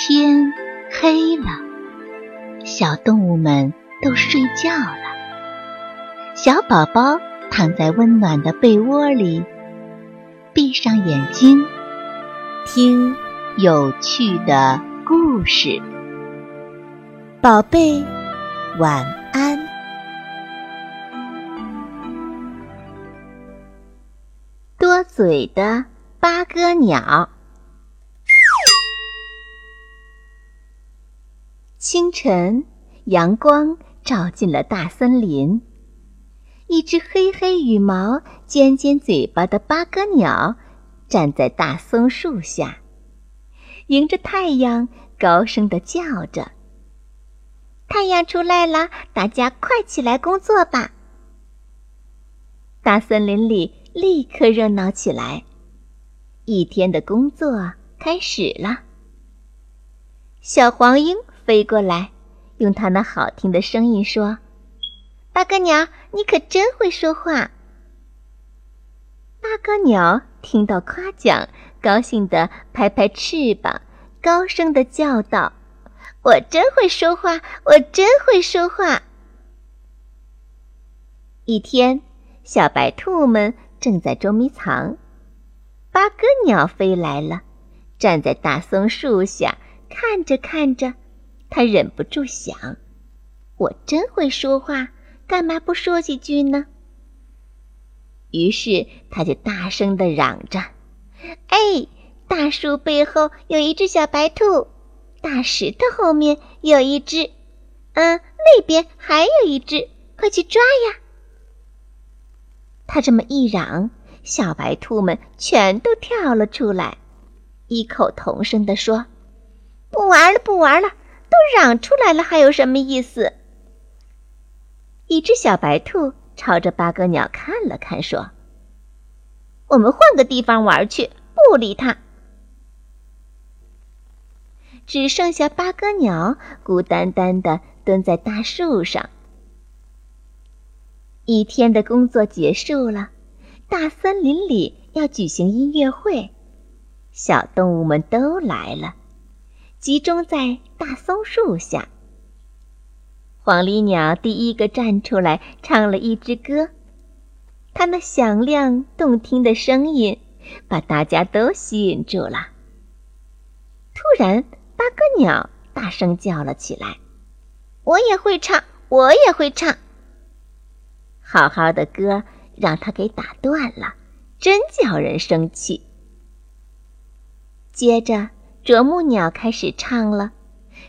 天黑了，小动物们都睡觉了。小宝宝躺在温暖的被窝里，闭上眼睛，听有趣的故事。宝贝，晚安。多嘴的八哥鸟。清晨，阳光照进了大森林。一只黑黑羽毛、尖尖嘴巴的八哥鸟站在大松树下，迎着太阳高声的叫着：“太阳出来了，大家快起来工作吧！”大森林里立刻热闹起来，一天的工作开始了。小黄莺。飞过来，用它那好听的声音说：“八哥鸟，你可真会说话。”八哥鸟听到夸奖，高兴地拍拍翅膀，高声地叫道：“我真会说话，我真会说话。”一天，小白兔们正在捉迷藏，八哥鸟飞来了，站在大松树下，看着看着。他忍不住想：“我真会说话，干嘛不说几句呢？”于是他就大声的嚷着：“哎，大树背后有一只小白兔，大石头后面有一只，嗯，那边还有一只，快去抓呀！”他这么一嚷，小白兔们全都跳了出来，异口同声地说：“不玩了，不玩了！”都嚷出来了，还有什么意思？一只小白兔朝着八哥鸟看了看，说：“我们换个地方玩去，不理它。”只剩下八哥鸟孤单单的蹲在大树上。一天的工作结束了，大森林里要举行音乐会，小动物们都来了。集中在大松树下，黄鹂鸟第一个站出来唱了一支歌。它那响亮动听的声音把大家都吸引住了。突然，八哥鸟大声叫了起来：“我也会唱，我也会唱！”好好的歌让他给打断了，真叫人生气。接着。啄木鸟开始唱了，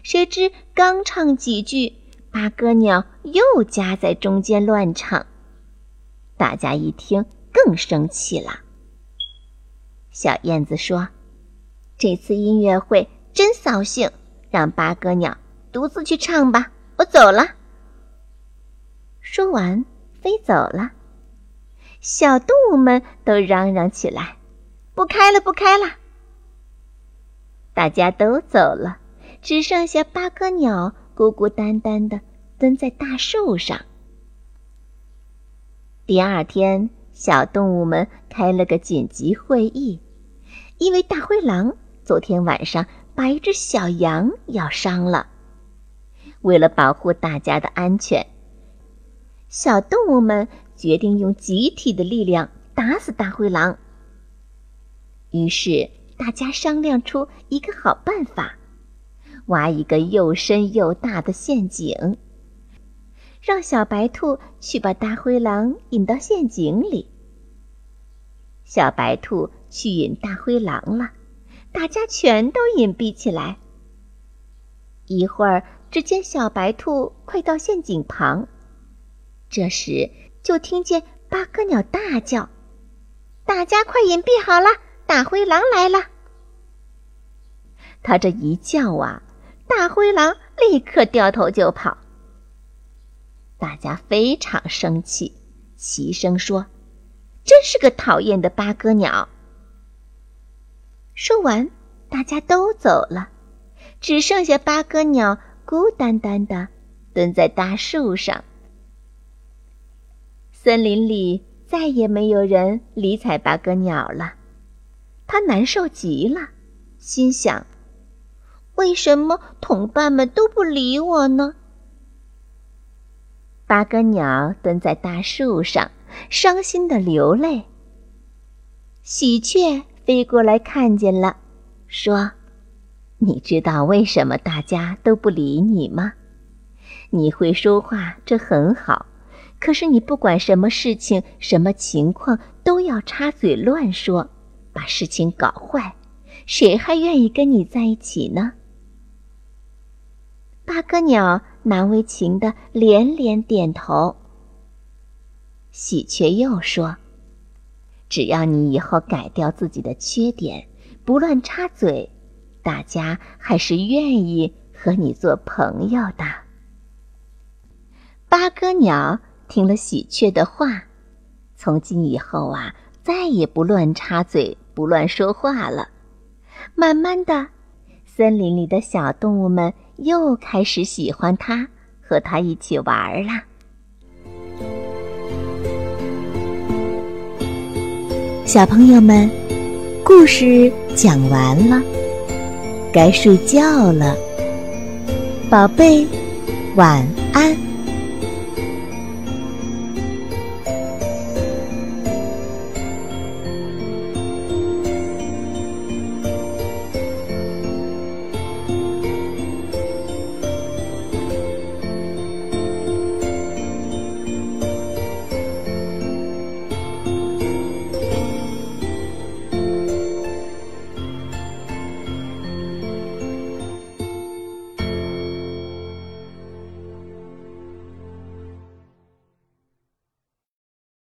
谁知刚唱几句，八哥鸟又夹在中间乱唱。大家一听更生气了。小燕子说：“这次音乐会真扫兴，让八哥鸟独自去唱吧，我走了。”说完飞走了。小动物们都嚷嚷起来：“不开了，不开了！”大家都走了，只剩下八哥鸟孤孤单单的蹲在大树上。第二天，小动物们开了个紧急会议，因为大灰狼昨天晚上把一只小羊咬伤了。为了保护大家的安全，小动物们决定用集体的力量打死大灰狼。于是。大家商量出一个好办法，挖一个又深又大的陷阱，让小白兔去把大灰狼引到陷阱里。小白兔去引大灰狼了，大家全都隐蔽起来。一会儿，只见小白兔快到陷阱旁，这时就听见八哥鸟大叫：“大家快隐蔽好了！”大灰狼来了！他这一叫啊，大灰狼立刻掉头就跑。大家非常生气，齐声说：“真是个讨厌的八哥鸟！”说完，大家都走了，只剩下八哥鸟孤单单的蹲在大树上。森林里再也没有人理睬八哥鸟了。他难受极了，心想：“为什么同伴们都不理我呢？八哥鸟蹲在大树上，伤心的流泪。喜鹊飞过来看见了，说：“你知道为什么大家都不理你吗？你会说话，这很好，可是你不管什么事情、什么情况，都要插嘴乱说，把事情搞坏，谁还愿意跟你在一起呢？”八哥鸟难为情的连连点头。喜鹊又说：“只要你以后改掉自己的缺点，不乱插嘴，大家还是愿意和你做朋友的。”八哥鸟听了喜鹊的话，从今以后啊，再也不乱插嘴，不乱说话了。慢慢的，森林里的小动物们。又开始喜欢他，和他一起玩了。小朋友们，故事讲完了，该睡觉了，宝贝，晚安。